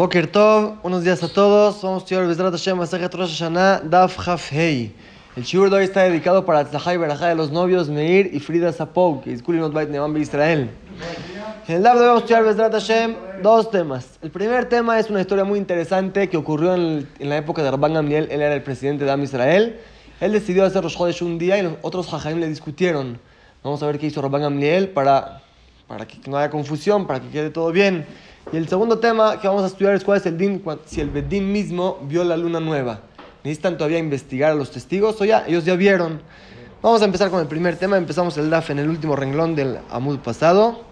Boker Tov, unos días a todos. Vamos a estudiar Bezrat Hashem Masejet Rosh Hashanah Daf Haf Hei. El shiur de hoy está dedicado para Tzahai Berajá de los novios Meir y Frida Sapou, que es Kulinot Bait Neman Israel. En el Daf de hoy vamos a estudiar Bezrat Hashem dos temas. El primer tema es una historia muy interesante que ocurrió en, en la época de Rabban Gamliel. Él era el presidente de Am Israel. Él decidió hacer Rosh Chodesh un día y los otros Jajaim le discutieron. Vamos a ver qué hizo Rabban Gamliel para, para que no haya confusión, para que quede todo bien. Y el segundo tema que vamos a estudiar es cuál es el din, si el Bedín mismo vio la luna nueva. Necesitan todavía investigar a los testigos o ya, ellos ya vieron. Vamos a empezar con el primer tema, empezamos el DAF en el último renglón del Amud pasado.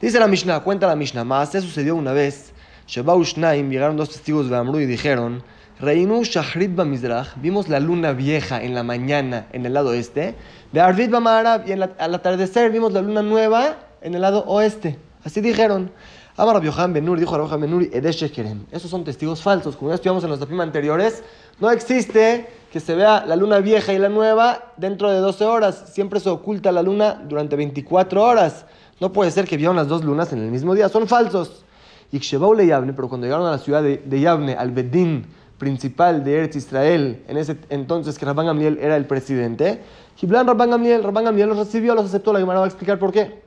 Dice la Mishnah, cuenta la Mishnah, más se sucedió una vez. Shebau Shnaim, llegaron dos testigos de Amru y dijeron, Reinu Shahrit Mizrach, vimos la luna vieja en la mañana en el lado este, de Arvid Bamarab, y al atardecer vimos la luna nueva en el lado oeste. Así dijeron. Amar Rabiohan Benuri, dijo Rabiohan Benuri, Edeshekerem. Esos son testigos falsos. Como ya estudiamos en los tapim anteriores, no existe que se vea la luna vieja y la nueva dentro de 12 horas. Siempre se oculta la luna durante 24 horas. No puede ser que vieron las dos lunas en el mismo día. Son falsos. Y le Yavne, pero cuando llegaron a la ciudad de, de Yavne, al Bedín principal de Eretz Israel, en ese entonces que Rabban Gamliel era el presidente, Giblan Rabban Gamliel, Rabban Gamliel los recibió, los aceptó. La Gemara va a explicar por qué.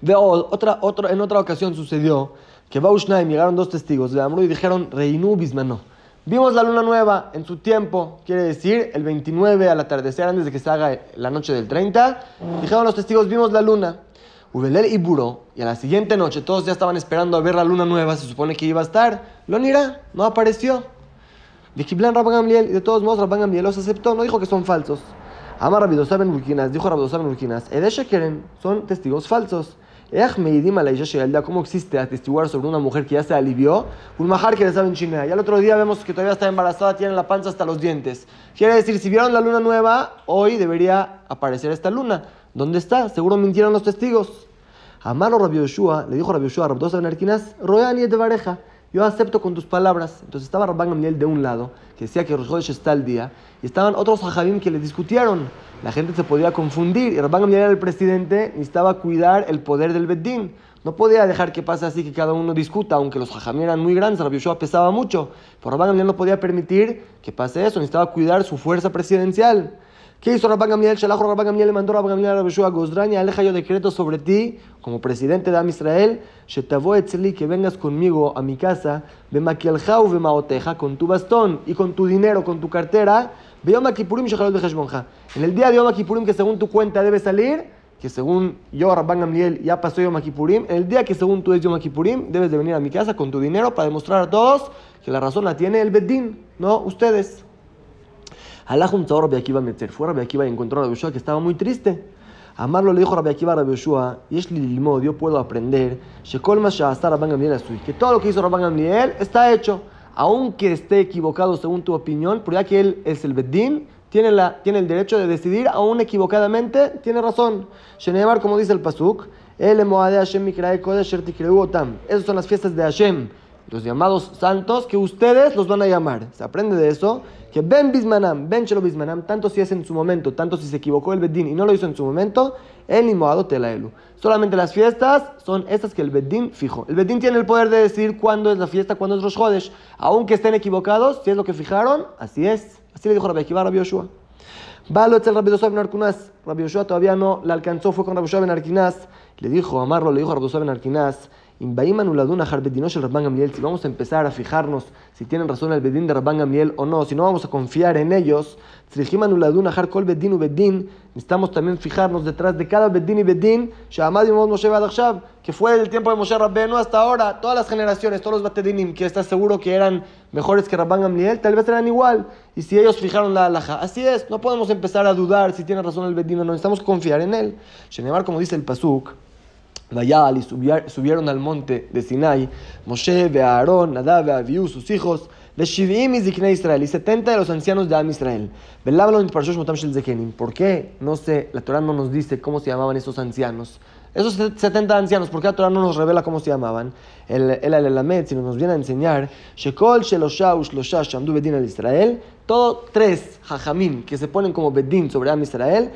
Veo, otra, otra, en otra ocasión sucedió que Baushnaim llegaron dos testigos de Amru y dijeron, Reinu Bismano. Vimos la luna nueva en su tiempo, quiere decir el 29 al atardecer, antes de que se haga la noche del 30. Dijeron los testigos, vimos la luna. Ubelel y Buro, y a la siguiente noche todos ya estaban esperando a ver la luna nueva, se supone que iba a estar. Lo Lonira no apareció. De Rabban Gamliel, y de todos modos Rabban Gamliel los aceptó, no dijo que son falsos. Amar Rabidosaben Ben Urquinas, dijo Rabidosaben Ben Urquinas, Edeshekeren son testigos falsos. ¿Cómo existe atestiguar sobre una mujer que ya se alivió? Un majar que le sabe en China. Y al otro día vemos que todavía está embarazada, tiene la panza hasta los dientes. Quiere decir, si vieron la luna nueva, hoy debería aparecer esta luna. ¿Dónde está? Seguro mintieron los testigos. Amaro Rabbi Yoshua, le dijo Rabbi Yoshua a Rabdosa Ben Arquinas, Royani de Vareja yo acepto con tus palabras. Entonces estaba Rabban Gamliel de un lado, que decía que Rosh está al día, y estaban otros hajabim que le discutieron. La gente se podía confundir, y Rabban Gamliel era el presidente, necesitaba cuidar el poder del Beddin. No podía dejar que pase así, que cada uno discuta, aunque los hajamim eran muy grandes, Rabbi Yoshua pesaba mucho. Pero Rabban Gamliel no podía permitir que pase eso, necesitaba cuidar su fuerza presidencial. ¿Qué hizo Rabban Gamliel? Shalajo Rabban Gamliel le mandó Rabban Gamliel a Rabbi Gozrani, aleja yo decreto sobre ti, como presidente de Am Israel, Shetavo etzli, que vengas conmigo a mi casa, Bemakielhau Bemaoteja, con tu bastón y con tu dinero, con tu cartera, Beyom Kippurim Shechalot Bejeshmonja. En el día de Yom Kippurim, que según tu cuenta debe salir, que según yo, Rabban Gamliel, ya pasó Yom Kippurim, en el día que según tú es Yom Kippurim, debes de venir a mi casa con tu dinero para demostrar a todos que la razón la tiene el Beddin, no ustedes. Alá junto a Rabbi Akiva Metzer. Fue Rabbi Akiva y encontró a Rabbi Yoshua que estaba muy triste. Amarlo le dijo Rabbi Akiva a Rabbi Yoshua, yo puedo aprender, que todo lo que hizo Rabban Gamliel está hecho, aunque esté equivocado según tu opinión, pero ya que él es el Beddin, tiene, la, tiene el derecho de decidir, aún equivocadamente, tiene razón. Shenemar, como dice el Pasuk, Esas son las fiestas de Hashem los llamados santos, que ustedes los van a llamar. Se aprende de eso, que Ben Bismanam, Ben Chelo Bismanam, tanto si es en su momento, tanto si se equivocó el Bedín y no lo hizo en su momento, el Imoado Telaelu. Solamente las fiestas son estas que el Bedín fijo. El Bedín tiene el poder de decir cuándo es la fiesta, cuándo es Rosh Hodesh. Aunque estén equivocados, si es lo que fijaron, así es. Así le dijo Rabbi Akiva Rabbi Yoshua. Valo el Rabbi Dosav Ben Arkinas. Rabbi Yoshua todavía no la alcanzó, fue con Rabbi Yoshua Ben Arkinas. Le dijo, amarlo, le dijo a Rabbi Yoshua Ben Arkinas si vamos a empezar a fijarnos si tienen razón el bedín de Rabban Gamliel o no, si no vamos a confiar en ellos, necesitamos también fijarnos detrás de cada bedín y bedín, que fue del tiempo de Moshe Rabbenu hasta ahora, todas las generaciones, todos los batedinim, que estás seguro que eran mejores que Rabban Gamliel, tal vez eran igual, y si ellos fijaron la alhaja, así es, no podemos empezar a dudar si tiene razón el bedín o no, necesitamos confiar en él. Shenemar, como dice el Pasuk, Vayal y subieron al monte de Sinai, Moshe, Aarón, Nadab, Abiú, sus hijos, Israel, y 70 de los ancianos de Am Israel. ¿Por qué? No sé, la Torah no nos dice cómo se llamaban esos ancianos. Esos 70 ancianos, ¿por qué la Torah no nos revela cómo se llamaban? El el Elamed, si nos viene a enseñar, Shekol Shelosha Ushlosha Shamdu Bedin al Israel, Todo tres jajamim que se ponen como bedín sobre Am Israel,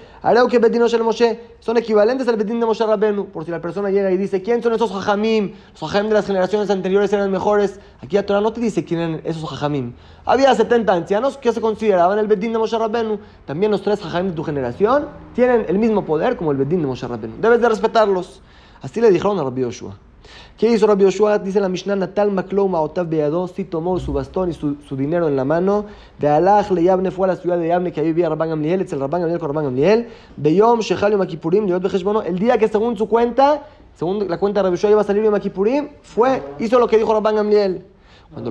que bedín de Moshe, son equivalentes al bedín de Moshe Rabbenu. Por si la persona llega y dice, ¿quién son esos jajamim? Los jajamim de las generaciones anteriores eran mejores. Aquí la Torah no te dice quién eran esos jajamim. Había 70 ancianos que se consideraban el bedín de Moshe Rabbenu. También los tres jajamim de tu generación tienen el mismo poder como el bedín de Moshe Rabbenu. Debes de respetarlos. Así le dijeron a Rabbi Yoshua. ¿Qué hizo Rabbi Yoshua? Dice la Mishnah, Natal Maklou Maotav Beadó, sí tomó su bastón y su, dinero en la mano. De Alaj le Yabne fue a la ciudad de Yabne, que ahí vivía Rabban Gamliel, el Rabban Gamliel con Rabban Gamliel. Beyom, Shechal el día que según su cuenta, según la cuenta de Rabbi Yoshua iba a salir Yom Akipurim, fue, hizo lo que dijo Rabban Gamliel. Cuando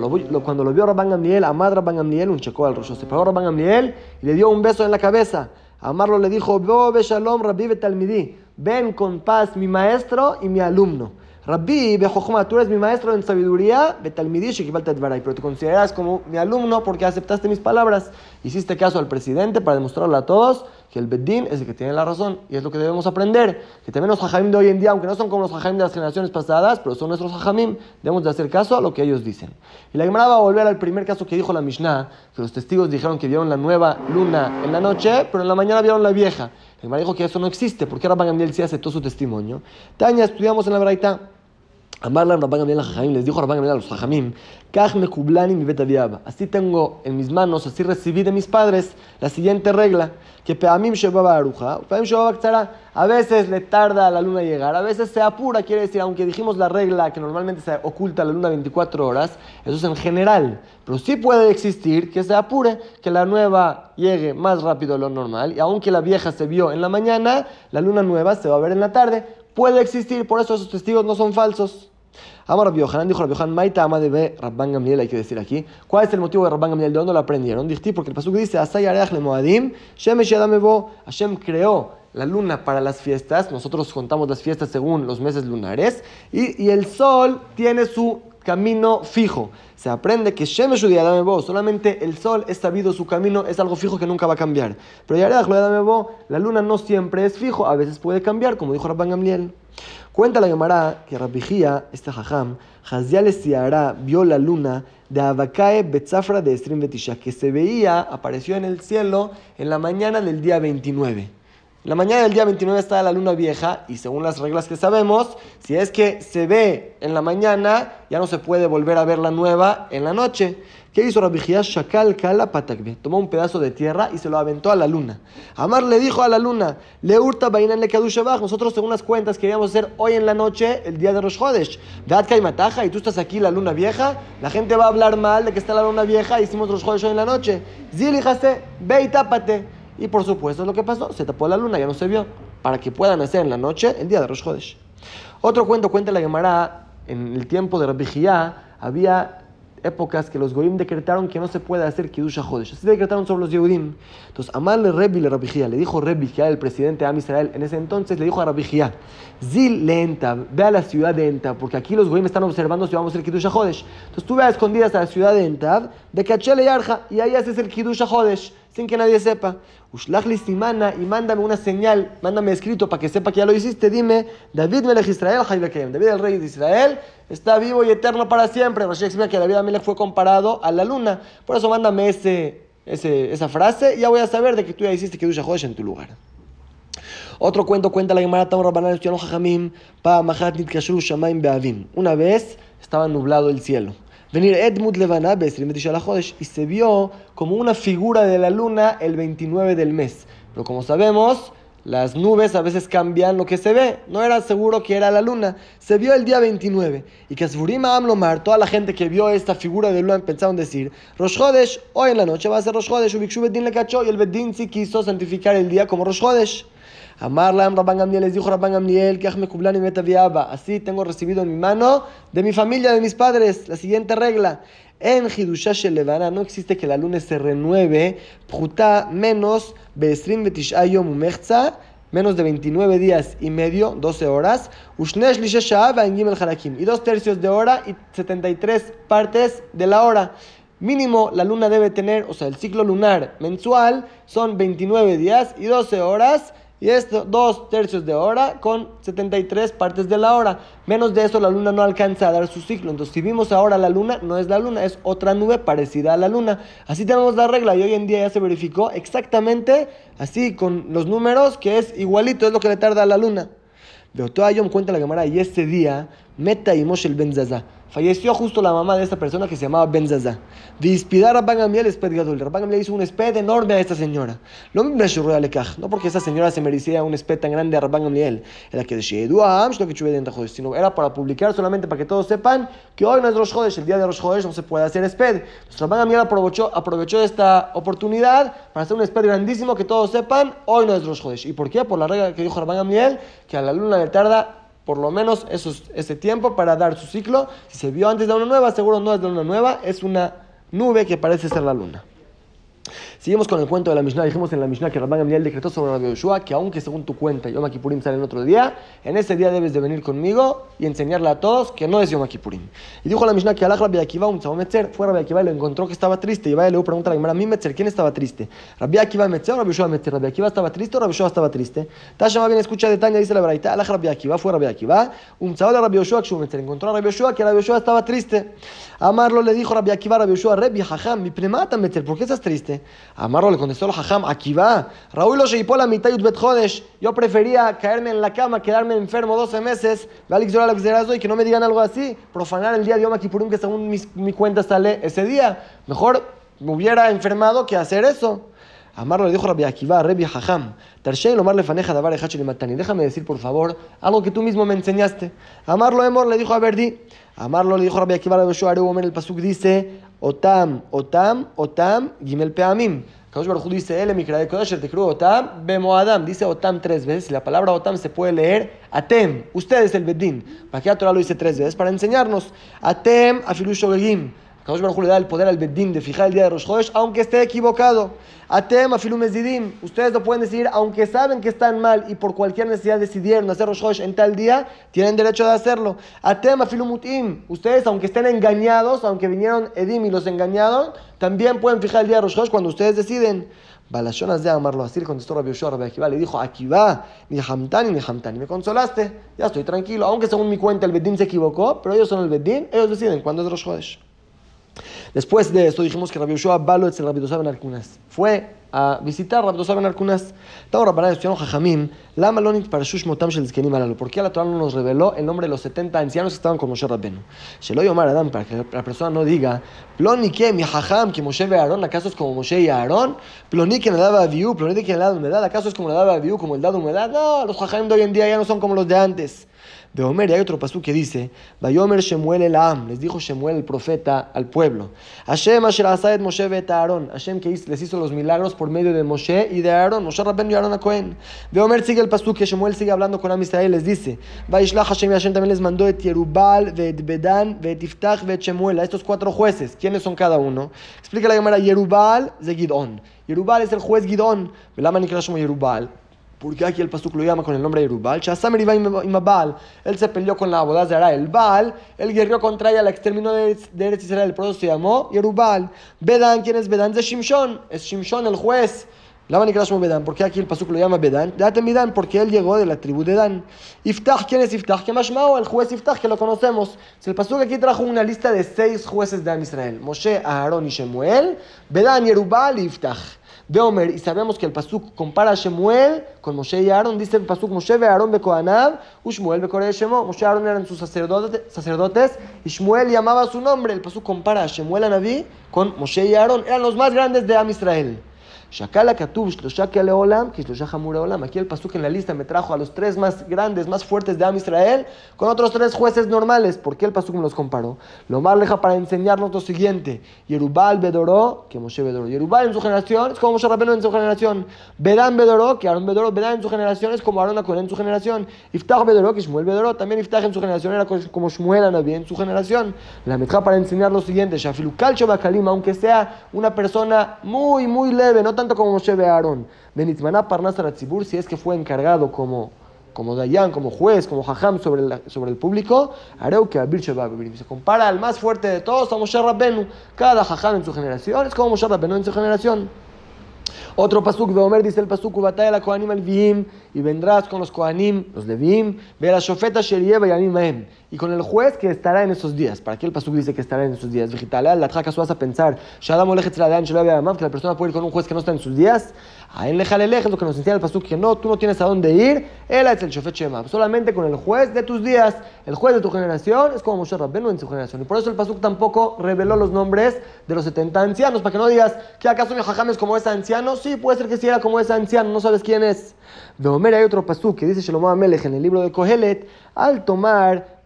lo, vio Rabban Gamliel, Amad Rabban Gamliel, un checó al rollo. Se pagó Rabban Gamliel y le dio un beso en la cabeza. Amarlo le dijo, Bo Shalom Rabbi Betalmidi, ven con paz mi maestro y mi alumno. Rabbi, tú eres mi maestro en sabiduría, pero te consideras como mi alumno porque aceptaste mis palabras. Hiciste caso al presidente para demostrarle a todos que el Bedín es el que tiene la razón y es lo que debemos aprender. Que también los hajamim de hoy en día, aunque no son como los hajamim de las generaciones pasadas, pero son nuestros hajamim, debemos de hacer caso a lo que ellos dicen. Y la Gemara va a volver al primer caso que dijo la Mishnah, que los testigos dijeron que vieron la nueva luna en la noche, pero en la mañana vieron la vieja. La Gemara dijo que eso no existe, porque Rabban Gamliel sí aceptó su testimonio. Taña, estudiamos en la Braita. Amarlam Rabban Gamliel a les dijo Rabban Gamliel a los Jajamim, Kaj me kublani mi Así tengo en mis manos, así recibí de mis padres la siguiente regla, que peamim shebaba aruja, peamim shebaba a veces le tarda a la luna llegar, a veces se apura, quiere decir, aunque dijimos la regla que normalmente se oculta la luna 24 horas, eso es en general, pero sí puede existir que se apure, que la nueva llegue más rápido de lo normal, y aunque la vieja se vio en la mañana, la luna nueva se va a ver en la tarde, puede existir, por eso esos testigos no son falsos. Amar Rabbi Yohanan dijo Rabbi Maita ama de Rabban Gamliel, hay que decir aquí. ¿Cuál es el motivo de Rabban Gamliel? ¿De dónde lo aprendieron? Dijiste porque el pasuk dice, Asay le moadim, shemesh yadamebo, Hashem creó la luna para las fiestas, nosotros contamos las fiestas según los meses lunares, y el sol tiene su camino fijo. Se aprende que Shemesh Bo, solamente el sol es sabido, su camino es algo fijo que nunca va a cambiar. Pero Bo, la luna no siempre es fijo, a veces puede cambiar, como dijo Rabban Gamliel. Cuenta la Gemara que Rabijía, este jajam, Hazial Siara vio la luna de Abacae Betzafra de Estrim Betisha, que se veía, apareció en el cielo en la mañana del día 29. La mañana del día 29 está la luna vieja y según las reglas que sabemos, si es que se ve en la mañana, ya no se puede volver a ver la nueva en la noche. ¿Qué hizo Rabbi Shakal Kala Patakbe? Tomó un pedazo de tierra y se lo aventó a la luna. Amar le dijo a la luna, le hurta bainan le Nosotros según las cuentas queríamos hacer hoy en la noche el día de Rosh Hodesh. y Mataja y tú estás aquí la luna vieja, la gente va a hablar mal de que está la luna vieja y hicimos Rosh Hodesh hoy en la noche. Zili ve y tápate. Y por supuesto, lo que pasó, se tapó la luna, ya no se vio, para que puedan hacer en la noche el día de Rosh Chodesh. Otro cuento cuenta la Gemara, en el tiempo de Rabbi había épocas que los goyim decretaron que no se puede hacer Kiddush Jodesh. Así decretaron sobre los Yehudim. Entonces, amarle Rebbi le Rabbi le dijo Rebbi el presidente de Am Israel, en ese entonces le dijo a Rabbi Zil le ve a la ciudad de Entab, porque aquí los goyim están observando si vamos a hacer Kiddush Jodesh. Entonces tú ve a escondidas a la ciudad de Entab, de Kachele Yarja, y ahí haces el Kiddush Jodesh, sin que nadie sepa. Ushlach simana, y mándame una señal, mándame escrito para que sepa que ya lo hiciste. Dime, David Melech Israel, David el rey de Israel, está vivo y eterno para siempre. Rashi explica que David Amelech fue comparado a la luna. Por eso mándame ese, ese, esa frase y ya voy a saber de que tú ya hiciste Kiddush Jodesh en tu lugar. Otro cuento cuenta la Gemara Tam Rabbanan Jajamim Pa Mahat Nitkashru Shamaim Beavim. Una vez estaba nublado el cielo. Venir Edmund Levana y se vio como una figura de la luna el 29 del mes. Pero como sabemos, las nubes a veces cambian lo que se ve. No era seguro que era la luna. Se vio el día 29. Y que Asfurima Amlomar, toda la gente que vio esta figura de luna pensaron decir, Rosh Hodesh, hoy en la noche va a ser Rosh Hodesh. Ubikshu Bedin le cachó y el Bedin sí quiso santificar el día como Rosh Hodesh. Amarlam Rabban Gamliel, les dijo Rabban Gamliel, y Metaviaba. Así tengo recibido en mi mano de mi familia, de mis padres, la siguiente regla. En Hidushash Levana no existe que la luna se renueve, Pruta menos Beesrim Betishayom Umechza, menos de 29 días y medio, 12 horas, Ushnesh en Harakim, y dos tercios de hora y 73 partes de la hora. Mínimo la luna debe tener, o sea, el ciclo lunar mensual son 29 días y 12 horas y esto, dos tercios de hora con 73 partes de la hora. Menos de eso la luna no alcanza a dar su ciclo. Entonces, si vimos ahora la luna, no es la luna, es otra nube parecida a la luna. Así tenemos la regla y hoy en día ya se verificó exactamente así con los números que es igualito, es lo que le tarda a la luna. De me cuenta la cámara y este día, Meta y Moshe el Ben Falleció justo la mamá de esta persona que se llamaba Ben Zaza. Dispidar a Rabban Gamliel esped gadol. Rabban Gamliel hizo un esped enorme a esta señora. Lo mismo no porque esa señora se merecía un esped tan grande a Rabban Gamliel. Era que sino era para publicar solamente para que todos sepan que hoy no es Rosh Hodesh, el día de Rosh Hodesh no se puede hacer esped. Entonces Rabban Gamliel aprovechó, aprovechó esta oportunidad para hacer un esped grandísimo que todos sepan hoy no es Rosh Hodesh. ¿Y por qué? Por la regla que dijo Rabban Gamliel que a la luna le tarda por lo menos ese tiempo para dar su ciclo. Si se vio antes de una nueva, seguro no es de una nueva, es una nube que parece ser la luna. Seguimos con el cuento de la Mishnah. Dijimos en la Mishnah que Rabban Gamliel decretó sobre Rabbi Yoshua que aunque según tu cuenta Yom Kippurim sale en otro día, en ese día debes de venir conmigo y enseñarle a todos que no es Yom Kippurim. Y dijo la Mishnah que Alaj Rabbi Akiva, un Metzer, fue Rabbi Akiva y lo encontró que estaba triste. Y vaya, le pregunta a la Gemara, mí Metzer, ¿quién estaba triste? Rabbi Akiva Metzer o Rabbi Yoshua Metzer? ¿Rabbi Akiva estaba triste o Rabbi Yoshua estaba triste? Tashama bien escucha de Tanya, dice la verdad. Alaj Rabbi Akiva, fue Rabbi Akiva, un de Rabbi que. Encontró a Rabbi Yoshua que Rabbi Yoshua estaba triste. Amarlo le dijo Rabbi Akiva, Rabbi Yoshua, Rabbi Jajam, mi primata Metzer, ¿por qué estás triste? Amarlo le contestó Jajam, aquí va. Raúl lo la mitad Yo prefería caerme en la cama, quedarme enfermo 12 meses, y que no me digan algo así, profanar el día de Yom Kippurim que según mi, cuenta sale ese día. Mejor me hubiera enfermado que hacer eso. Amarlo le dijo Rabbi Akiva, Rabbi Hajam, y. Déjame decir, por favor, algo que tú mismo me enseñaste. Amarlo Emor le dijo a Verdi. Amarlo le dijo Rabbi Akiva, Rabbi Yoshua, el pasuk dice, Otam, Otam, Otam, Gimel Peamim. Kadosh Baruj dice, Ele Mikra de Kodesh, te Otam, Bemo Adam. Dice Otam tres veces. La palabra Otam se puede leer Atem. Ustedes el Bedín. ¿Para Torah lo dice tres veces? Para enseñarnos. Atem, Afilu Shogegim. Kadosh Baruj le da el poder al Bedín de fijar el día de Rosh Chodesh, aunque esté equivocado. Atem, Afilu Mezidim. Ustedes lo pueden decir, aunque saben que están mal y por cualquier necesidad decidieron hacer Rosh Chodesh en tal día, tienen derecho de hacerlo. Atem, Afilu Mutim. Ustedes, aunque estén engañados, aunque vinieron Edim y los engañaron, también pueden fijar el día de Rosh Chodesh cuando ustedes deciden. Balashonas de amarlo así, contestó Rabbi Yoshua, Rabbi Akiva, le dijo, Akiva, ni Hamtani, ni Hamtani, me consolaste, ya estoy tranquilo, aunque según mi cuenta el Bedín se equivocó, pero ellos son el Bedín, ellos deciden cuándo es Rosh Chodesh. Después de esto dijimos que Rabbi Yoshua Balo el Rabbi Ben Arkunas. Fue a visitar Rabbi Ben Arkunas. Estaba Rabbanay estudiando Jajamim. Lama Lonit para Shush Motam Shel Zkenim Alalu. ¿Por qué la Torah no nos reveló el nombre de los 70 ancianos que estaban con Moshe Rabbenu? Shelo Yomar Adam, para que la persona no diga, Ploni que mi Jajam, que Moshe ve Aarón, ¿acaso es como Moshe y Aarón? Ploni que le daba Aviú, Ploni que le daba humedad, ¿acaso es como le daba Aviú, como el dado humedad? No, los Jajam de hoy en día ya no son como los de antes. De Omer, hay otro pasú que dice, Vayomer Shemuel el Am, les dijo Shemuel el profeta al pueblo, Hashem Asher Asaed Moshe Bet Aaron, Hashem que les hizo los milagros por medio de Moshe y de Aaron, Moshe Rabben y Aaron a Cohen. De Omer sigue el pasú que Shemuel sigue hablando con Am Israel, les dice, Vaishlach Hashem y Hashem también les mandó et Yerubal, Vet Bedan, Vet Iftach, Vet Shemuel, a estos cuatro jueces, ¿quiénes son cada uno? Explica la llamada Yerubal de Gidón. Yerubal es el juez Gidón, Velama Nikrash Yerubal. Porque aquí el pasuk lo llama con el nombre de Yerubal. Shasamer iba Baal. Él se peleó con la boda de Ara. El Baal, él guerrió contra ella, la exterminó de, Eretz Israel. Por eso se llamó Yerubal. Bedan, ¿quién es Bedan? Es Shimshon. Es Shimshon el juez. La van a Bedan. ¿Por qué aquí el pasuk lo llama Bedan? Date Bedan porque él llegó de la tribu de Dan. Iftach, ¿quién es Iftach? Que Mashmao, el juez Iftach, que lo conocemos. Si el pasuk aquí trajo una lista de seis jueces de Israel: Moshe, Aarón y Shemuel, Bedan, Yerubal y Iftach de Omer, y sabemos que el Pasuk compara a Shemuel con Moshe y Aaron, dice el Pasuk Moshe ve Aaron be Kohanab, Ushmuel be Koreh Shemo, Moshe y Aaron eran sus sacerdotes, sacerdotes, y Shmuel llamaba su nombre, el Pasuk compara a Shemuel a Naví con Moshe y Aaron, eran los más grandes de Am Israel. Shakala Shloshake Leolam, Olam. Aquí el pasuk en la lista me trajo a los tres más grandes, más fuertes de Am Israel, con otros tres jueces normales. ¿Por qué el pasuk me los comparó? Lo más leja para enseñarnos lo siguiente: Yerubal Bedoró, que Moshe Bedoró. Yerubal en su generación es como Moshe Rabbeinu en su generación. Bedán Bedoró, que Aaron Bedoró. Bedán en su generación es como Aaron Akohen en su generación. Iftach Bedoró, que Shmuel Bedoró. También Iftach en su generación era como Shmuel Anabí en su generación. La metra para enseñar lo siguiente: Shafilukal Bakalim, aunque sea una persona muy, muy leve, no tanto como Moshe ve Aarón. Benitmaná Parnas Aratzibur, si es que fue encargado como, como Dayan, como juez, como Jajam sobre el, sobre el público, Areu que Abir Se compara al más fuerte de todos a Moshe Rabbenu. Cada Jajam en su generación es como Moshe Rabbenu en su generación. Otro pasuk de Omer dice el pasuk, batalla la kohanim al y vendrás con los kohanim, los levim, ve la shofeta sherieva y animaem, y con el juez que estará en esos días. ¿Para qué el pasuk dice que estará en esos días? Vegetal, la traca vas a pensar, shadam que la persona puede ir con un juez que no está en sus días. A él lejale es lo que nos enseña el pasuk, que no, tú no tienes a dónde ir, él es el shofet shema, solamente con el juez de tus días, el juez de tu generación, es como Moshe Rabbenu en su generación. Y por eso el pasuk tampoco reveló los nombres de los 70 ancianos, para que no digas que acaso mi jajam es como ese anciano, sí, puede ser que sí era como ese anciano, no sabes quién es. De Homer hay otro pasú que dice Shlomo Amelech en el libro de Kohelet, al tomar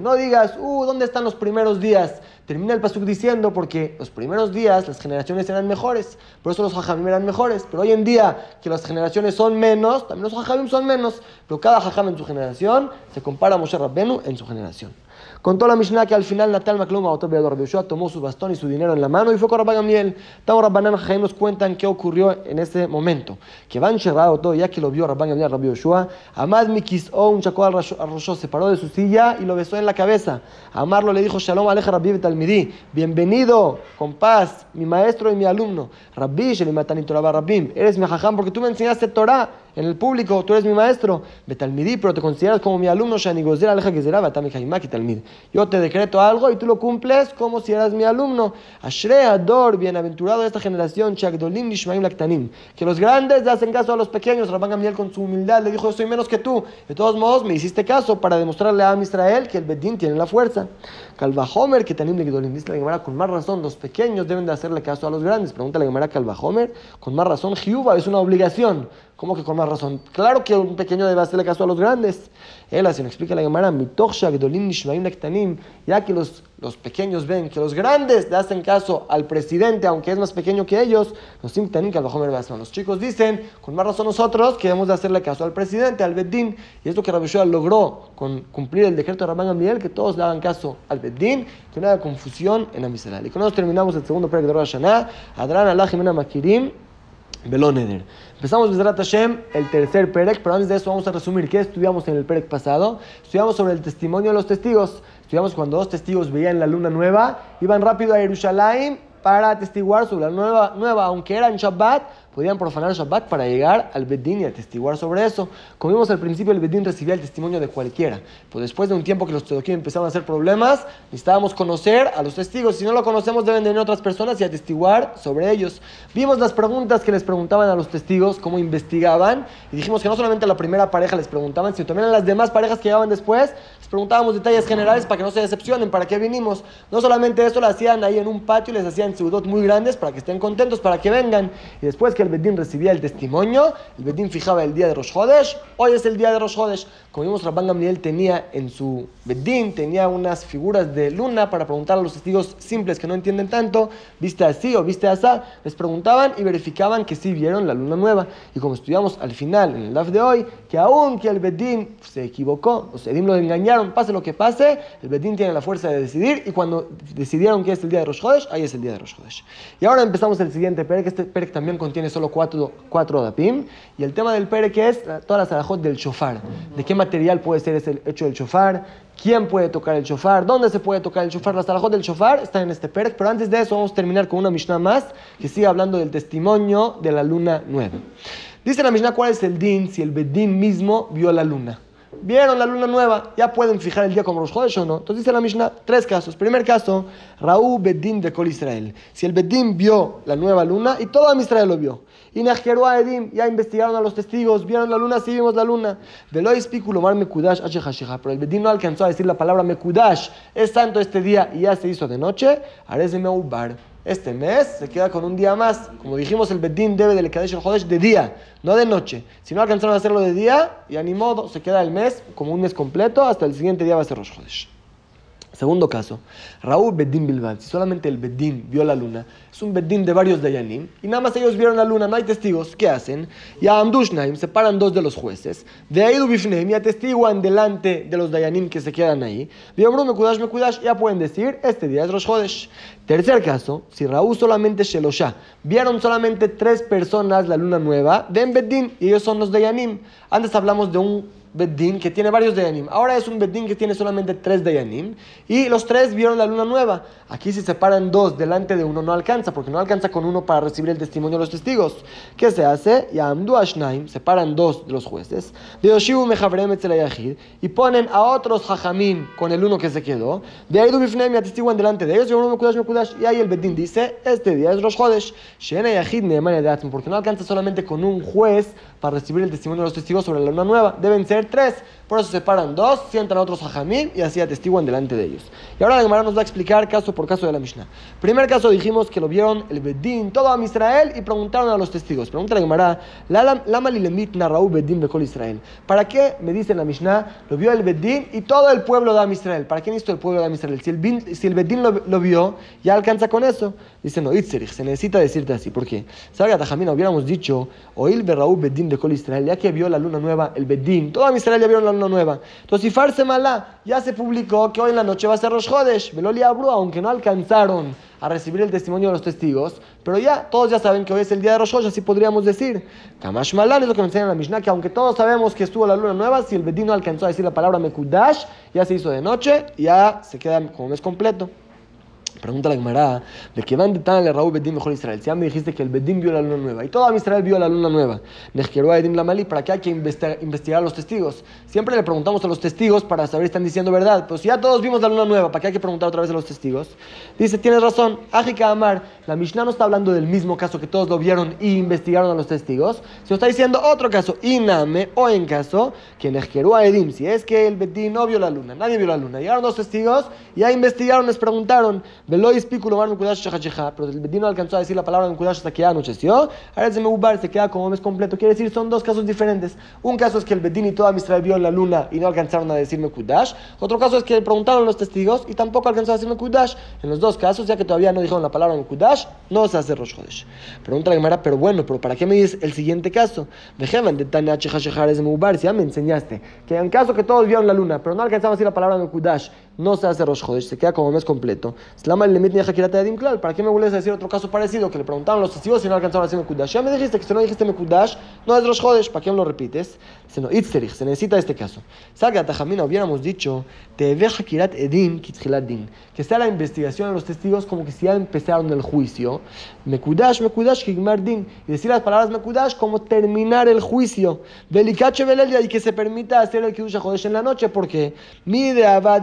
No digas, uh, ¿dónde están los primeros días? Termina el pasuk diciendo porque los primeros días las generaciones eran mejores, por eso los hajamim eran mejores. Pero hoy en día que las generaciones son menos, también los hajamim son menos. Pero cada hajam en su generación se compara a Moshe Rabbenu en su generación. Contó la Mishnah que al final Natal Makluma Yoshua tomó su bastón y su dinero en la mano y fue con Rabban Gamliel. Tamo Rabbanan Jaim nos cuentan qué ocurrió en ese momento. Que van todo, ya que lo vio Rabban Gamliel, Rabbi Yoshua. Amad Mikisó, un chacó al Rosho, se paró de su silla y lo besó en la cabeza. Amarlo le dijo Shalom Aleja Rabbi Talmidi. Bienvenido, con paz, mi maestro y mi alumno. Rabbi, Shelimatani Torah Rabbim. Eres mi jajam porque tú me enseñaste Torah en el público, tú eres mi maestro, Betalmidi, pero te consideras como mi alumno, Shani Gozer Aleja Gezerá, Batami Jaimaki Talmid. Yo te decreto algo y tú lo cumples como si eras mi alumno. Ashre Ador, bienaventurado de esta generación, Chagdolim Nishmaim Laktanim. Que los grandes hacen caso a los pequeños. Rabban Gamliel con su humildad le dijo, yo soy menos que tú. De todos modos, me hiciste caso para demostrarle a Israel que el Bedín tiene la fuerza. Calvajomer, que Tanim Legdolim, dice la Gemara, con más razón, los pequeños deben de hacerle caso a los grandes. Pregunta la Gemara Calvajomer, con más razón, Jiuba es una obligación. ¿Cómo que con más razón? Claro que un pequeño debe hacerle caso a los grandes. Él así me explica la Gemara, ya que los, los pequeños ven que los grandes le hacen caso al presidente, aunque es más pequeño que ellos, los chicos dicen, con más razón nosotros que debemos de hacerle caso al presidente, al Beddin, y esto que Rabbi logró con cumplir el decreto de Rabban Gamliel, que todos le hagan caso al Beddin, que no haya confusión en la miseria. Y con eso terminamos el segundo periodo de Rosh Hashanah, Adran Allah Makirim, Beloneder. Empezamos Bezrat Hashem, el tercer Perek, pero antes de eso vamos a resumir qué estudiamos en el Perek pasado. Estudiamos sobre el testimonio de los testigos. Estudiamos cuando dos testigos veían la luna nueva, iban rápido a Jerusalén para atestiguar sobre la nueva, nueva aunque era en Shabbat, podían profanar Shabbat para llegar al Bedín y atestiguar sobre eso. Como vimos al principio, el Bedín recibía el testimonio de cualquiera. Pues después de un tiempo que los tedoquín empezaron a hacer problemas, necesitábamos conocer a los testigos. Si no lo conocemos, deben venir otras personas y atestiguar sobre ellos. Vimos las preguntas que les preguntaban a los testigos, cómo investigaban, y dijimos que no solamente a la primera pareja les preguntaban, sino también a las demás parejas que llegaban después, les preguntábamos detalles generales para que no se decepcionen, para qué vinimos. No solamente eso, lo hacían ahí en un patio, les hacían seudot muy grandes para que estén contentos, para que vengan. Y después que el Bedín recibía el testimonio, el Bedín fijaba el día de Rosh Hodesh, hoy es el día de Rosh Hodesh. Como vimos, Rabban Gamliel tenía en su Bedín, tenía unas figuras de luna para preguntar a los testigos simples que no entienden tanto, ¿viste así o viste así? Les preguntaban y verificaban que sí vieron la luna nueva. Y como estudiamos al final, en el DAF de hoy, que aún que el Bedín se equivocó, los Edim lo engañaron, pase lo que pase, el Bedín tiene la fuerza de decidir y cuando decidieron que es el día de Rosh Hodesh, ahí es el día de Rosh Hodesh. Y ahora empezamos el siguiente Perek, este Perek también contiene solo cuatro cuatro, dapim. Y el tema del pere que es todas las alajot del shofar. ¿De qué material puede ser ese hecho del shofar? ¿Quién puede tocar el shofar? ¿Dónde se puede tocar el shofar? Las alajot del shofar están en este perek. Pero antes de eso vamos a terminar con una Mishnah más que sigue hablando del testimonio de la luna nueva. Dice la Mishnah cuál es el din si el bedín mismo vio la luna vieron la luna nueva, ya pueden fijar el día como los Jodesh o no. Entonces dice la Mishnah, tres casos. Primer caso, Raúl Bedín de Col Israel. Si el Bedín vio la nueva luna y todo Israel lo vio. Y Edim, ya investigaron a los testigos, vieron la luna, sí vimos la luna. Velo mar Mekudash Pero el Bedín no alcanzó a decir la palabra Mekudash, es santo este día y ya se hizo de noche. Areze Meubar este mes se queda con un día más. Como dijimos, el Bedín debe del Kadesh el Jodesh de día, no de noche. Si no alcanzaron a hacerlo de día, ya ni modo, se queda el mes como un mes completo, hasta el siguiente día va a ser Rosh Jodesh. Segundo caso, Raúl Bedín Bilbao, si solamente el Bedín vio la luna, es un Bedín de varios Dayanim, y nada más ellos vieron la luna, no hay testigos, ¿qué hacen? Ya Amdushnaim separan dos de los jueces, de ahí Bifneim y atestiguan delante de los Dayanim que se quedan ahí, me cuidas, me cuidas, ya pueden decir, este día es Rosh Hodesh. Tercer caso, si Raúl solamente Shelosha, vieron solamente tres personas la luna nueva, ven Bedín, y ellos son los Dayanim. Antes hablamos de un Beddin que tiene varios Dayanim. Ahora es un Beddin que tiene solamente tres Dayanim. Y los tres vieron la luna nueva. Aquí si se paran dos delante de uno no alcanza, porque no alcanza con uno para recibir el testimonio de los testigos. ¿Qué se hace? Yamdu Ashnaim, se paran dos de los jueces. De Yoshibu Mechavrem y ponen a otros Hajamim con el uno que se quedó. De ahí Bifneim y atestiguan delante de ellos. Y ahí el Beddin dice: Este día es Rosh Chodesh. Shena Yahid de porque no alcanza solamente con un juez para recibir el testimonio de los testigos sobre la luna nueva. Deben ser tres. Por eso se paran dos, sientan a otros hajamim y así atestiguan delante de ellos. Y ahora la Gemara nos va a explicar caso por caso de la Mishnah. Primer caso dijimos que lo vieron el Bedín, todo a Israel y preguntaron a los testigos. Pregunta la Gemara, Lama lilemit narraú Bedín bekol Israel. ¿Para qué, me dice la Mishnah, lo vio el Bedín y todo el pueblo de Am Israel? ¿Para qué necesito el pueblo de Am Israel? Si el, si el Bedín lo, vio, ya alcanza con eso. Dice, no, Itzerich, se necesita decirte así. ¿Por qué? ¿Sabes que hubiéramos dicho, oil berraú Bedín bekol Israel, ya que vio la luna nueva, el Bedín, todo Am Israel ya vieron la luna nueva. Entonces, Farse Malá ya se publicó que hoy en la noche va a ser Rosh Hodesh, Beloli Abru, aunque no alcanzaron a recibir el testimonio de los testigos, pero ya todos ya saben que hoy es el día de Rosh Hodesh, así podríamos decir. Kamash Malán es lo que nos enseña en la Mishnah, que aunque todos sabemos que estuvo la luna nueva, si el Bedín no alcanzó a decir la palabra Mekudash, ya se hizo de noche ya se queda como mes completo. Pregunta la Gemara, de que van de tan el Raúl Bedim mejor Israel. Si ya me dijiste que el Bedim vio la luna nueva y todo Israel vio la luna nueva. Edim Lamali, ¿para qué hay que investigar a los testigos? Siempre le preguntamos a los testigos para saber si están diciendo verdad. Pero si ya todos vimos la luna nueva, ¿para qué hay que preguntar otra vez a los testigos? Dice, tienes razón, Ajika Amar, la Mishnah no está hablando del mismo caso que todos lo vieron y investigaron a los testigos, sino está diciendo otro caso, Iname, o en caso que Edim, si es que el Bedim no vio la luna, nadie vio la luna. Llegaron dos testigos ya investigaron, les preguntaron. Pero el Bedín no alcanzó a decir la palabra Mekudash hasta que ya anocheció. Ahora se me se queda como mes completo. Quiere decir, son dos casos diferentes. Un caso es que el Bedín y toda Israel vio la luna y no alcanzaron a decir Mekudash. Otro caso es que preguntaron los testigos y tampoco alcanzó a decir Mekudash. En los dos casos, ya que todavía no dijeron la palabra Mekudash, no se hace Rosh Chodesh. Pregunta la Gemara, pero bueno, pero ¿para qué me dices el siguiente caso? Dejeban de Tania Si ya me enseñaste que en caso que todos vieron la luna, pero no alcanzaron a decir la palabra Mekudash, no se hace Rosh Chodesh, se queda como mes completo. ¿Para qué me vuelves a decir otro caso parecido? Que le preguntaron los testigos si no alcanzaron a decir Mekudash. Ya me dijiste que si no dijiste Mekudash, no es Rosh Chodesh. ¿Para qué me lo repites? Se, no, se necesita este caso. Salga Tajamina, hubiéramos dicho, te ve Hakirat Edim Din. Que sea la investigación de los testigos como que si ya empezaron el juicio. Mekudash, Mekudash, Kigmar Din. Y decir las palabras Mekudash como terminar el juicio. Velikache Belelia y que se permita hacer el Kiddush Chodesh en la noche. Porque mi idea va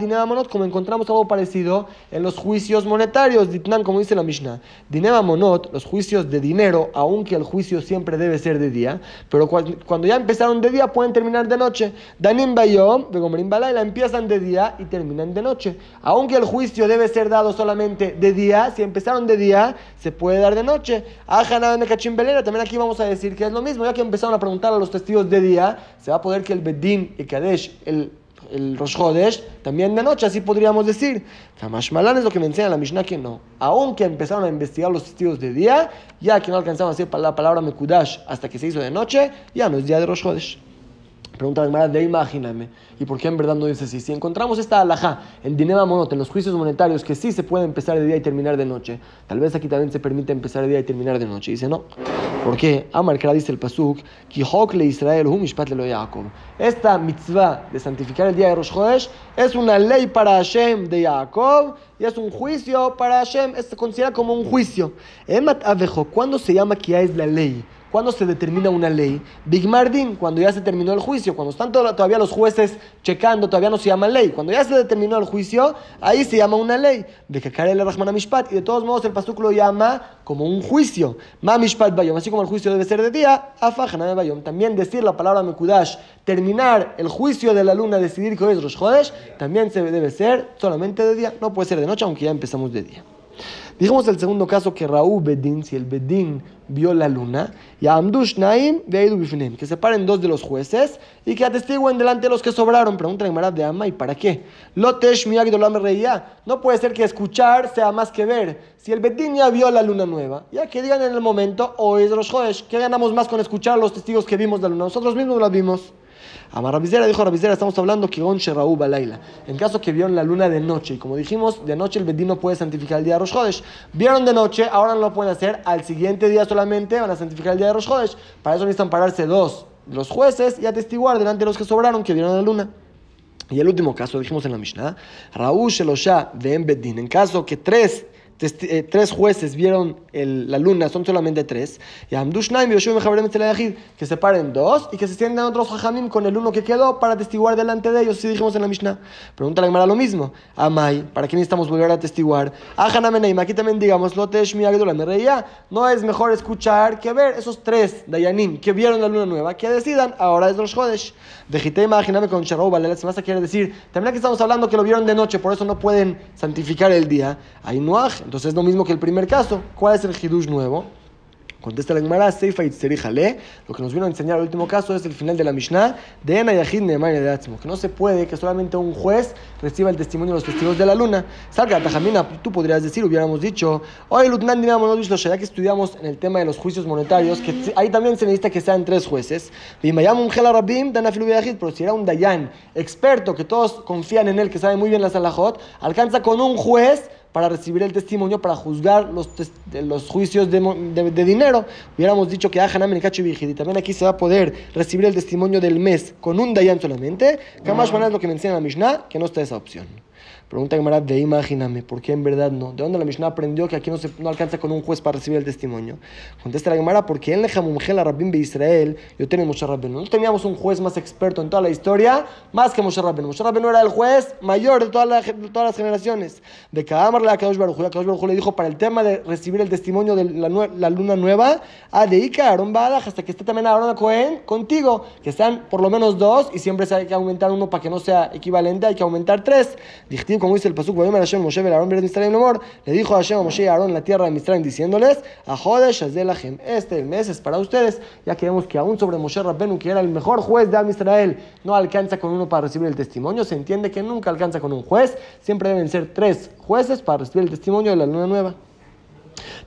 como encontramos algo parecido en los juicios monetarios, Ditnan, como dice la Mishnah. Dineva Monot, los juicios de dinero, aunque el juicio siempre debe ser de día, pero cuando ya empezaron de día pueden terminar de noche. Danim Bayom, la empiezan de día y terminan de noche. Aunque el juicio debe ser dado solamente de día, si empezaron de día, se puede dar de noche. También aquí vamos a decir que es lo mismo, ya que empezaron a preguntar a los testigos de día, se va a poder que el Bedín y Kadesh, el el Rosh Hodesh, también de noche, así podríamos decir. Kamash Malan es lo que me enseña la Mishnah que no. Aunque empezaron a investigar los testigos de día, ya que no alcanzaban a decir la palabra Mekudash hasta que se hizo de noche, ya no es día de Rosh Hodesh. Pregunta la Gemara, de imagíname. ¿Y por qué en verdad no dice así? Si encontramos esta alhaja en Dinema Monot, en los juicios monetarios, que sí se puede empezar de día y terminar de noche, tal vez aquí también se permite empezar de día y terminar de noche. Dice no. ¿Por qué? Amar dice el Pasuk, le Israel hu mishpat le Yaakov. Esta mitzvah de santificar el día de Rosh Chodesh es una ley para Hashem de Yaakov y es un juicio para Hashem. Se considera como un juicio. Emat Avejo, ¿cuándo se llama que es la ley? ¿Cuándo se determina una ley? Big Mardin, cuando ya se terminó el juicio. Cuando están todavía los jueces checando, todavía no se llama ley. Cuando ya se determinó el juicio, ahí se llama una ley. De que el Rahman Mishpat. Y de todos modos, el Pasuk lo llama como un juicio. Ma Mishpat Bayom. Así como el juicio debe ser de día, Afajana Bayom. También decir la palabra Mekudash, terminar el juicio de la luna, decidir que hoy es Rosh también se debe ser solamente de día. No puede ser de noche, aunque ya empezamos de día. Dijimos el segundo caso que Raúl Bedín, si el Bedín vio la luna, y Amdush Naim Bifnim, que separen dos de los jueces y que atestiguen delante de los que sobraron. Pregunta en de Ama, ¿y para qué? Lotesh me reía. No puede ser que escuchar sea más que ver. Si el Bedín ya vio la luna nueva, ya que digan en el momento, hoy es de los jueces, ¿qué ganamos más con escuchar a los testigos que vimos la luna? Nosotros mismos la vimos. Amar Rabizera dijo Rabizera, estamos hablando que on Raúl Balaila. En caso que vieron la luna de noche, y como dijimos, de noche el Bedín no puede santificar el día de Rosh Hodesh. Vieron de noche, ahora no lo pueden hacer, al siguiente día solamente van a santificar el día de Rosh Hodesh. Para eso necesitan pararse dos los jueces y atestiguar delante de los que sobraron que vieron la luna. Y el último caso, dijimos en la Mishnah, Raúl Shelosha de Embeddin, en caso que tres eh, tres jueces vieron la luna, son solamente tres, y que separen dos y que se sientan otros hajamim con el uno que quedó para testiguar delante de ellos, si dijimos en la Mishnah. Pregunta la Gemara lo mismo. Amay, ¿para qué necesitamos volver a testiguar? Aquí también digamos, no es mejor escuchar que ver esos tres Dayanim que vieron la luna nueva, que decidan, ahora es los Jodesh. Vejité, imagíname con Sharou se quiere decir, también aquí estamos hablando que lo vieron de noche, por eso no pueden santificar el día. Hay Nuaj, entonces es lo mismo que el primer caso. ¿Cuál es el Hidush nuevo? Contesta la Gemara, Seifa Jale. Lo que nos vino a enseñar el último caso es el final de la Mishnah de Ena Yahid de Atzmo. Que no se puede que solamente un juez reciba el testimonio de los testigos de la luna. Salga, Tajamina, tú podrías decir, hubiéramos dicho, hoy Lutnan ya que estudiamos en el tema de los juicios monetarios, que ahí también se necesita que sean tres jueces. Rabim, pero si era un Dayan experto, que todos confían en él, que sabe muy bien la Salahot, alcanza con un juez para recibir el testimonio, para juzgar los, los juicios de, de, dinero. Hubiéramos dicho que Ajanam y también aquí se va a poder recibir el testimonio del mes con un Dayan solamente. Kamash es lo que menciona la Mishnah, que no está esa opción. Pregunta Gemara de imagíname, ¿por qué en verdad no? ¿De dónde la Mishnah aprendió que aquí no, se, no alcanza con un juez para recibir el testimonio? Contesta la Gemara, porque en Lejamumgel a Rabbin de Israel, yo tenía Moshe Rabbeinu. No teníamos un juez más experto en toda la historia, más que Moshe Rabbeinu. Moshe Rabbeinu era el juez mayor de, todas las generaciones. De Kaamar la Kadosh Baruj Kadosh le dijo para el tema de recibir el testimonio de la, luna nueva, a Deika Aaron Badaj, hasta que esté también Aaron Cohen contigo, que sean por lo menos dos, y siempre hay que aumentar uno para que no sea equivalente, hay que aumentar tres como dice el Pasuk, Hashem Moshe Aarón le dijo a Hashem Moshe y Aarón la tierra de Mitzrayim diciéndoles, este mes es para ustedes, ya que vemos que aún sobre Moshe Rabbenu, que era el mejor juez de Am no alcanza con uno para recibir el testimonio, se entiende que nunca alcanza con un juez, siempre deben ser tres jueces para recibir el testimonio de la luna nueva.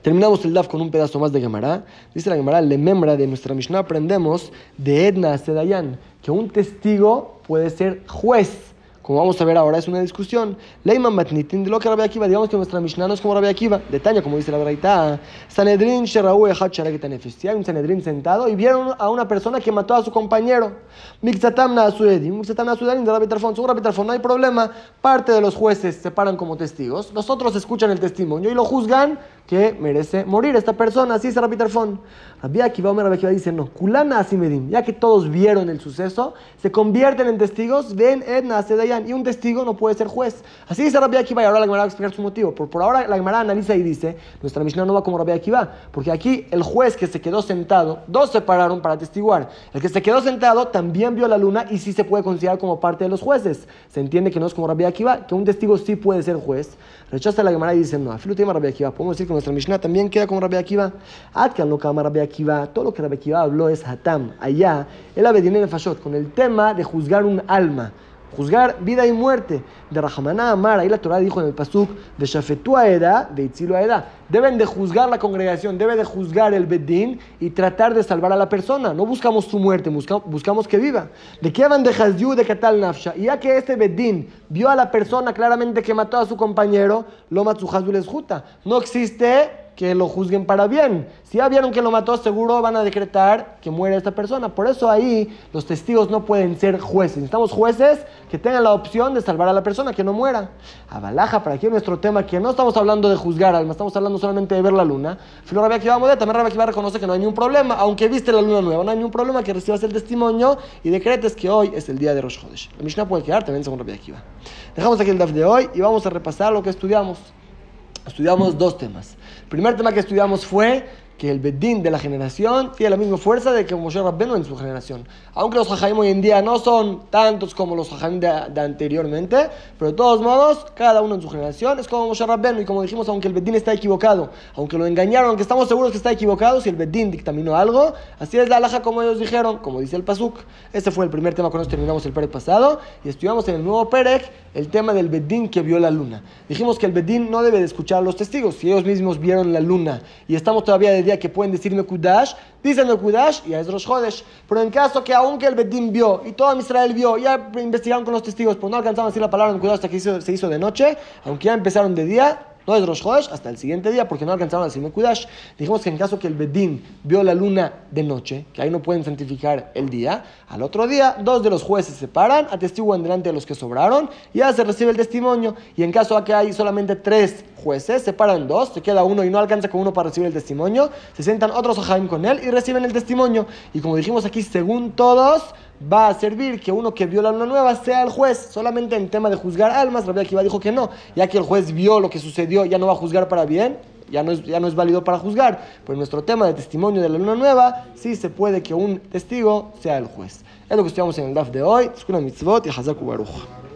Terminamos el DAF con un pedazo más de Gemara. Dice la Gemara, le membra de nuestra Mishnah aprendemos de Edna Sedayan, que un testigo puede ser juez como vamos a ver ahora, es una discusión. Leiman Matnitin, de lo que Rabbi Akiva, digamos que nuestra Mishnah no es como Rabbi Akiva. Detalle, como dice la Braita, Sanedrin Sheraú Echad Si hay un Sanedrin sentado y vieron a una persona que mató a su compañero. Mixatam Nasuedim, Mixatam Nasuedim de Rabbi Tarfon. Según Rabbi Tarfon, no hay problema. Parte de los jueces se paran como testigos. Los otros escuchan el testimonio y lo juzgan que merece morir esta persona. Así dice Rabbi Tarfon. Rabbi Akiva, Rabbi Akiva dice, no, Kulana Asimedim, ya que todos vieron el suceso, se convierten en testigos, ven Edna Sedayan, y un testigo no puede ser juez. Así dice Rabbi Akiva, y ahora la Gemara va a explicar su motivo. Por, por ahora la Gemara analiza y dice, nuestra Mishnah no va como Rabbi Akiva, porque aquí el juez que se quedó sentado, dos se pararon para testiguar. El que se quedó sentado también vio la luna y sí se puede considerar como parte de los jueces. Se entiende que no es como Rabbi Akiva, que un testigo sí puede ser juez. Rechaza la Gemara y dice, no, Afilu tema Rabbi Akiva. Podemos decir que nuestra Mishnah también queda como Rabbi Akiva. Atkan lo kama Rabbi Akiva. Todo lo que Rabbi Akiva habló es Hatam. Allá, el en Fashot, con el tema de juzgar un alma juzgar vida y muerte. De Rahmaná Amar, ahí la Torah dijo en el Pasuk, de Shafetua Eda, de Itzilu Eda. Deben de juzgar la congregación, debe de juzgar el Bedín y tratar de salvar a la persona. No buscamos su muerte, buscamos que viva. De qué van de Hazyu de Katal Nafsha. Ya que este Bedín vio a la persona claramente que mató a su compañero, lo Matsu les Juta. No existe que lo juzguen para bien. Si ya vieron que lo mató, seguro van a decretar que muere esta persona. Por eso ahí los testigos no pueden ser jueces. Necesitamos jueces que tengan la opción de salvar a la persona, que no muera. Abalaja, para aquí nuestro tema, que no estamos hablando de juzgar alma, estamos hablando solamente de ver la luna. Filo Rabia Akiva también Rabia Akiva reconoce que no hay ningún problema, aunque viste la luna nueva, no hay ningún problema que recibas el testimonio y decretes que hoy es el día de Rosh Chodesh. La Mishnah puede quedar también según Rabia Akiva. Dejamos aquí el DAF de hoy y vamos a repasar lo que estudiamos. Estudiamos dos temas. El primer tema que estudiamos fue que el Bedín de la generación tiene la misma fuerza de que Moshe Rabbenu en su generación. Aunque los Jajaim hoy en día no son tantos como los Jajaim de, anteriormente, pero de todos modos, cada uno en su generación es como Moshe Rabbenu. Y como dijimos, aunque el Bedín está equivocado, aunque lo engañaron, aunque estamos seguros que está equivocado, si el Bedín dictaminó algo, así es la alhaja como ellos dijeron, como dice el Pasuk. Este fue el primer tema con eso terminamos el Perek pasado y estudiamos en el nuevo Perek el tema del Bedín que vio la luna. Dijimos que el Bedín no debe de escuchar a los testigos. Si ellos mismos vieron la luna y estamos todavía de que pueden decirme Kudash, dicen Kudash y es Rosh Hodesh. Pero en caso que aunque el Bedín vio y todo Israel vio, ya investigaron con los testigos, pues no alcanzaban a decir la palabra en Kudash hasta que se hizo de noche, aunque ya empezaron de día, no es Rosh Chodesh, hasta el siguiente día, porque no alcanzaron a decirme Kudash. Dijimos que en caso que el Bedín vio la luna de noche, que ahí no pueden santificar el día, al otro día, dos de los jueces se paran, atestiguan delante de los que sobraron, y ya se recibe el testimonio. Y en caso de que hay solamente tres jueces, se paran dos, se queda uno y no alcanza con uno para recibir el testimonio, se sientan otros Ojaim con él y reciben el testimonio. Y como dijimos aquí, según todos, va a servir que uno que vio la luna nueva sea el juez. Solamente en tema de juzgar almas, Rabbi Akiva dijo que no, ya que el juez vio lo que sucedió, ya no va a juzgar para bien, ya no es, es válido para juzgar. Pues nuestro tema de testimonio de la luna nueva, sí se puede que un testigo sea el juez. Es lo que estudiamos en el DAF de hoy. Mitzvot y Hazaku Baruch.